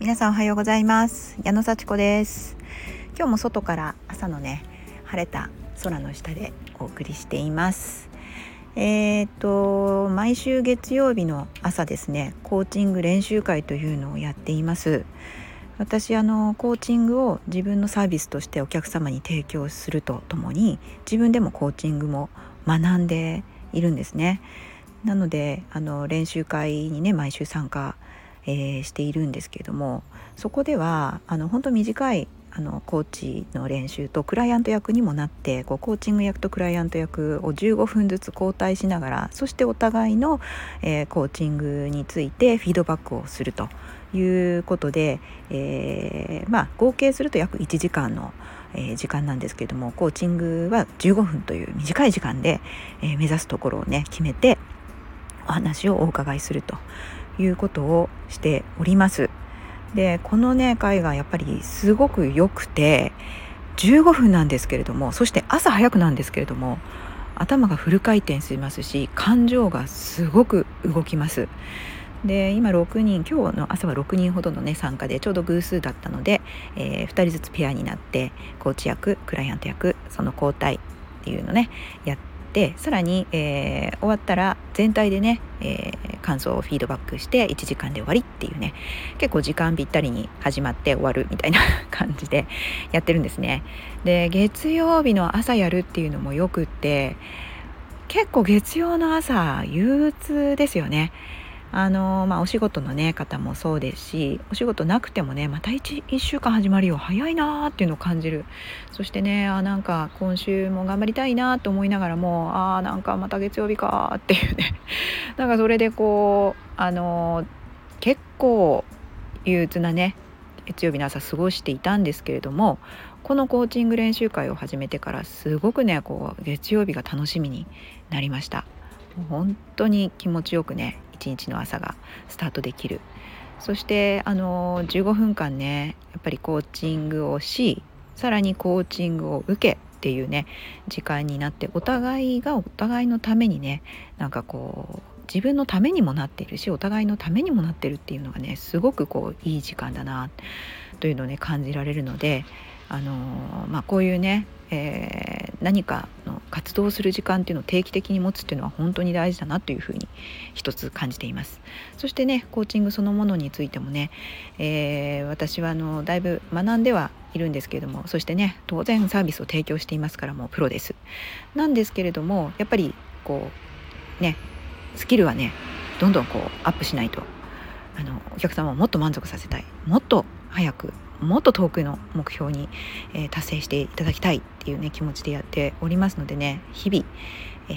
皆さんおはようございます。矢野幸子です。今日も外から朝のね晴れた空の下でお送りしています。えーと毎週月曜日の朝ですねコーチング練習会というのをやっています。私あのコーチングを自分のサービスとしてお客様に提供するとともに自分でもコーチングも学んでいるんですね。なのであの練習会にね毎週参加、えー、しているんですけれどもそこではあの本当短いあのコーチの練習とクライアント役にもなってこうコーチング役とクライアント役を15分ずつ交代しながらそしてお互いの、えー、コーチングについてフィードバックをするということで、えー、まあ、合計すると約1時間の、え、時間なんですけれどもコーチングは15分という短い時間で、え目指すところをね決めてお話をお伺いするということをしております。でこのね会がやっぱりすごく良くて15分なんですけれどもそして朝早くなんですけれども頭がフル回転しますし感情がすごく動きます。で今6人今日の朝は6人ほどのね参加でちょうど偶数だったので、えー、2人ずつペアになってコーチ役クライアント役その交代っていうのねやってさらに、えー、終わったら全体でね、えー、感想をフィードバックして1時間で終わりっていうね結構時間ぴったりに始まって終わるみたいな 感じでやってるんですね。で月曜日の朝やるっていうのもよくって結構月曜の朝憂鬱ですよね。あのまあ、お仕事の、ね、方もそうですしお仕事なくてもねまた 1, 1週間始まるよ早いなーっていうのを感じるそしてねあなんか今週も頑張りたいなと思いながらもあなんかまた月曜日かっていうね なんかそれでこうあの結構憂鬱なね月曜日の朝過ごしていたんですけれどもこのコーチング練習会を始めてからすごくねこう月曜日が楽しみになりました。本当に気持ちよくね一日の朝がスタートできる。そしてあの15分間ねやっぱりコーチングをしさらにコーチングを受けっていうね時間になってお互いがお互いのためにねなんかこう自分のためにもなっているしお互いのためにもなってるっていうのがねすごくこういい時間だなというのをね感じられるのであのまあ、こういうね、えー、何かの活動する時間っていうのを定期的に持つっていうのは本当に大事だなというふうに一つ感じています。そしてねコーチングそのものについてもね、えー、私はあのだいぶ学んではいるんですけれどもそしてね当然サービスを提供していますからもうプロです。なんですけれどもやっぱりこうねスキルはねどんどんこうアップしないとあのお客様をもっと満足させたい。もっと早くもっと遠くの目標に、えー、達成していただきたいっていうね気持ちでやっておりますのでね日々、えー、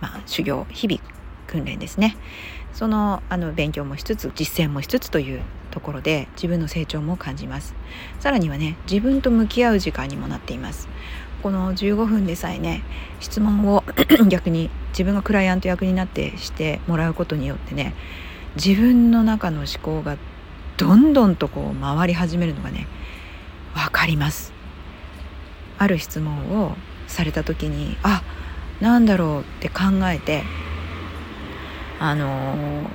まあ、修行日々訓練ですね。そのあの勉強もしつつ実践もしつつというところで自分の成長も感じます。さらにはね自分と向き合う時間にもなっています。この15分でさえね質問を 逆に自分がクライアント役になってしてもらうことによってね自分の中の思考がどんどんとこう回り始めるのがね分かりますある質問をされた時にあなんだろうって考えてあのー、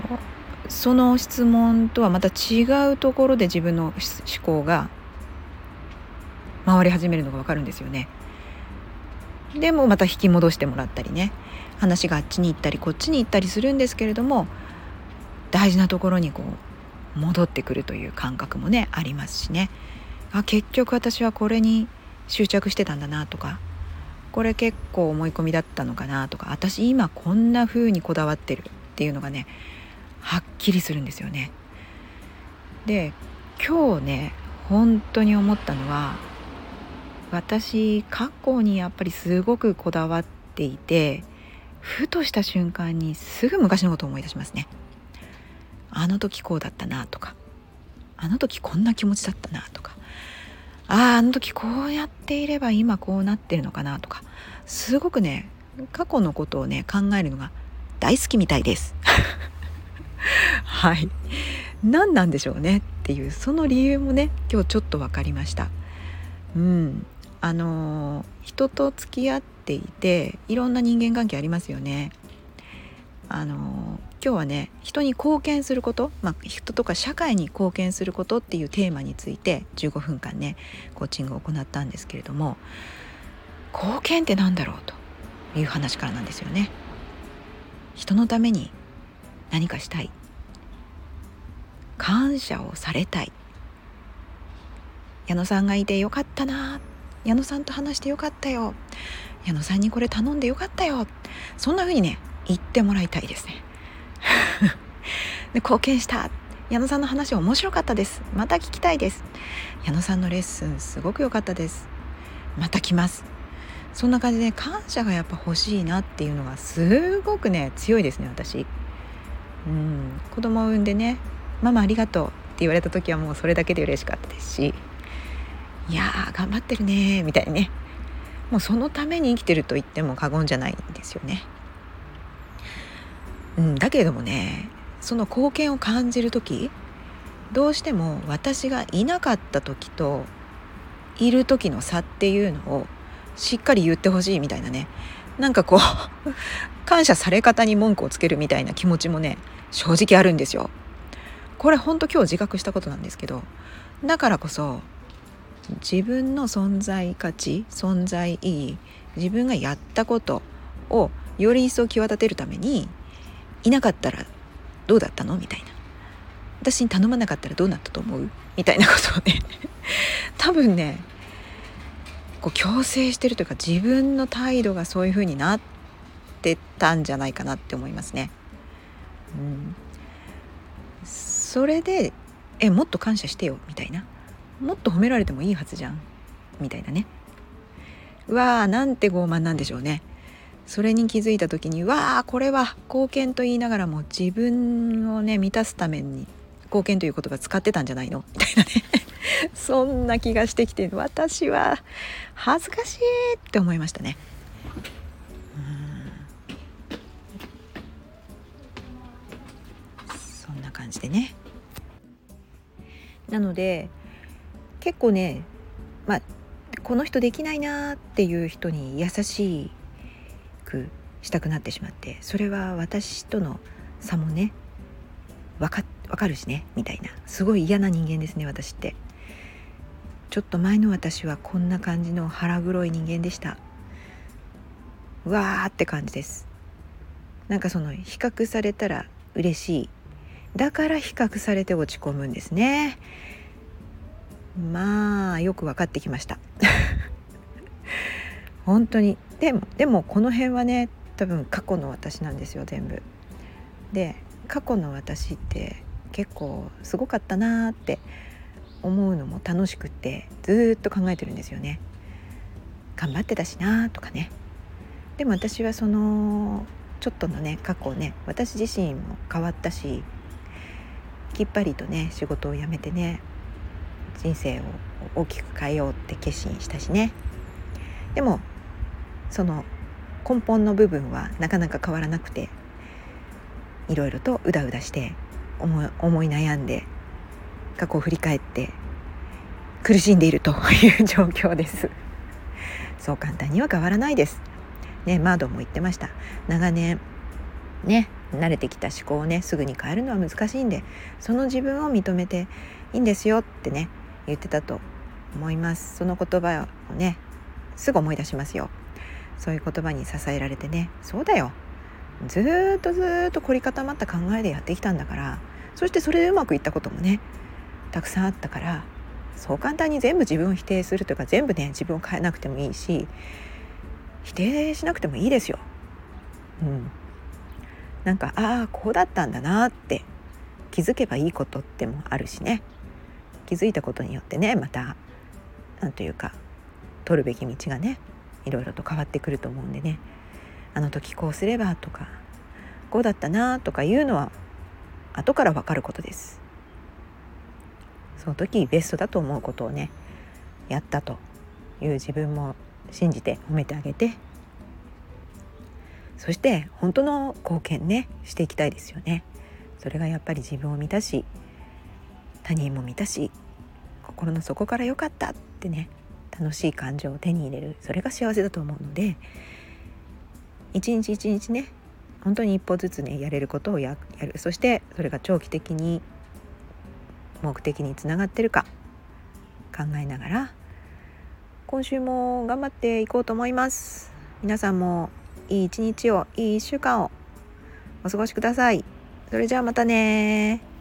その質問とはまた違うところで自分の思考が回り始めるのが分かるんですよね。でもまた引き戻してもらったりね話があっちに行ったりこっちに行ったりするんですけれども大事なところにこう戻ってくるという感覚もねありますしねあ結局私はこれに執着してたんだなとかこれ結構思い込みだったのかなとか私今こんな風にこだわってるっていうのがねはっきりするんですよね。で今日ね本当に思ったのは私過去にやっぱりすごくこだわっていてふとした瞬間にすぐ昔のことを思い出しますね。あの時こうだったなとかあの時こんな気持ちだったなとかあああの時こうやっていれば今こうなってるのかなとかすごくね過去のことをね考えるのが大好きみたいです。はい。何なんでしょうね？っていうその理由もね今日ちょっと分かりました。うん。あの、人と付き合っていていろんな人間関係ありますよね。あの今日はね人に貢献すること、まあ、人とか社会に貢献することっていうテーマについて15分間ねコーチングを行ったんですけれども貢献って何だろうという話からなんですよね。人のために何かしたい。感謝をされたい。矢野さんがいてよかったな。矢野さんと話してよかったよ。矢野さんにこれ頼んでよかったよ。そんな風にね言ってもらいたいですね。貢献した。矢野さんの話面白かったです。また聞きたいです。矢野さんのレッスンすごく良かったです。また来ます。そんな感じで感謝がやっぱ欲しいなっていうのがすごくね強いですね私。うん。子供を産んでね「ママありがとう」って言われた時はもうそれだけで嬉しかったですし「いやー頑張ってるね」みたいにね。もうそのために生きてると言っても過言じゃないんですよね。うん、だけれどもねその貢献を感じる時どうしても私がいなかった時といる時の差っていうのをしっかり言ってほしいみたいなねなんかこう 感謝され方に文句をつけるみたいな気持ちもね正直あるんですよ。これほんと今日自覚したことなんですけどだからこそ自分の存在価値存在意義自分がやったことをより一層際立てるためにいなかったらどうだったの？みたいな。私に頼まなかったらどうなったと思う？みたいなことをね。多分ねこう強制してるというか自分の態度がそういう風になってたんじゃないかなって思いますね。うん、それでえもっと感謝してよみたいな。もっと褒められてもいいはずじゃん。みたいなね。うわーなんて傲慢なんでしょうね。それに気づいた時にわあこれは貢献と言いながらも自分をね満たすために貢献という言葉使ってたんじゃないの？みたいなね そんな気がしてきて私は恥ずかしいって思いましたね。そんな感じでね。なので結構ねまあこの人できないなっていう人に優しくしたくなってしまってそれは私との差もね分か分かるしねみたいな。すごい嫌な人間ですね私って。ちょっと前の私はこんな感じの腹黒い人間でした。わーって感じです。なんかその比較されたら嬉しい。だから比較されて落ち込むんですね。まあよく分かってきました。本当に。でもでもこの辺はね多分過去の私なんですよ全部で過去の私って結構すごかったなーって思うのも楽しくってずっと考えてるんですよね。頑張ってたしなとかね。でも私はそのちょっとのね過去ね私自身も変わったしきっぱりとね仕事を辞めてね人生を大きく変えようって決心したしねでもその根本の部分はなかなか変わらなくていろいろとうだうだして思い思い悩んで過去を振り返って苦しんでいると いう状況です。そう簡単には変わらないです。ねマードも言ってました。長年ね慣れてきた思考をねすぐに変えるのは難しいんでその自分を認めていいんですよってね言ってたと思います。その言葉をねすぐ思い出しますよ。そういう言葉に支えられてね。そうだよ。ずっとずっと凝り固まった考えでやってきたんだから。そしてそれでうまくいったこともねたくさんあったからそう簡単に全部自分を否定するというか全部ね自分を変えなくてもいいし否定しなくてもいいですよ。うん、なんかああこうだったんだなって気づけばいいことってもあるしね。気づいたことによってねまた何というか取るべき道がねいろいろと変わってくると思うんでねあの時こうすればとかこうだったなとかいうのは後から分かることです。その時ベストだと思うことをねやったという自分も信じて褒めてあげてそして本当の貢献ねしていきたいですよね。それがやっぱり自分を満たし他人も満たし心の底から良かったってね楽しい感情を手に入れる。それが幸せだと思うので一日一日ね本当に一歩ずつねやれることをやる。そしてそれが長期的に目的につながってるか考えながら今週も頑張っていこうと思います。皆さんもいい一日をいい一週間をお過ごしください。それじゃあまたね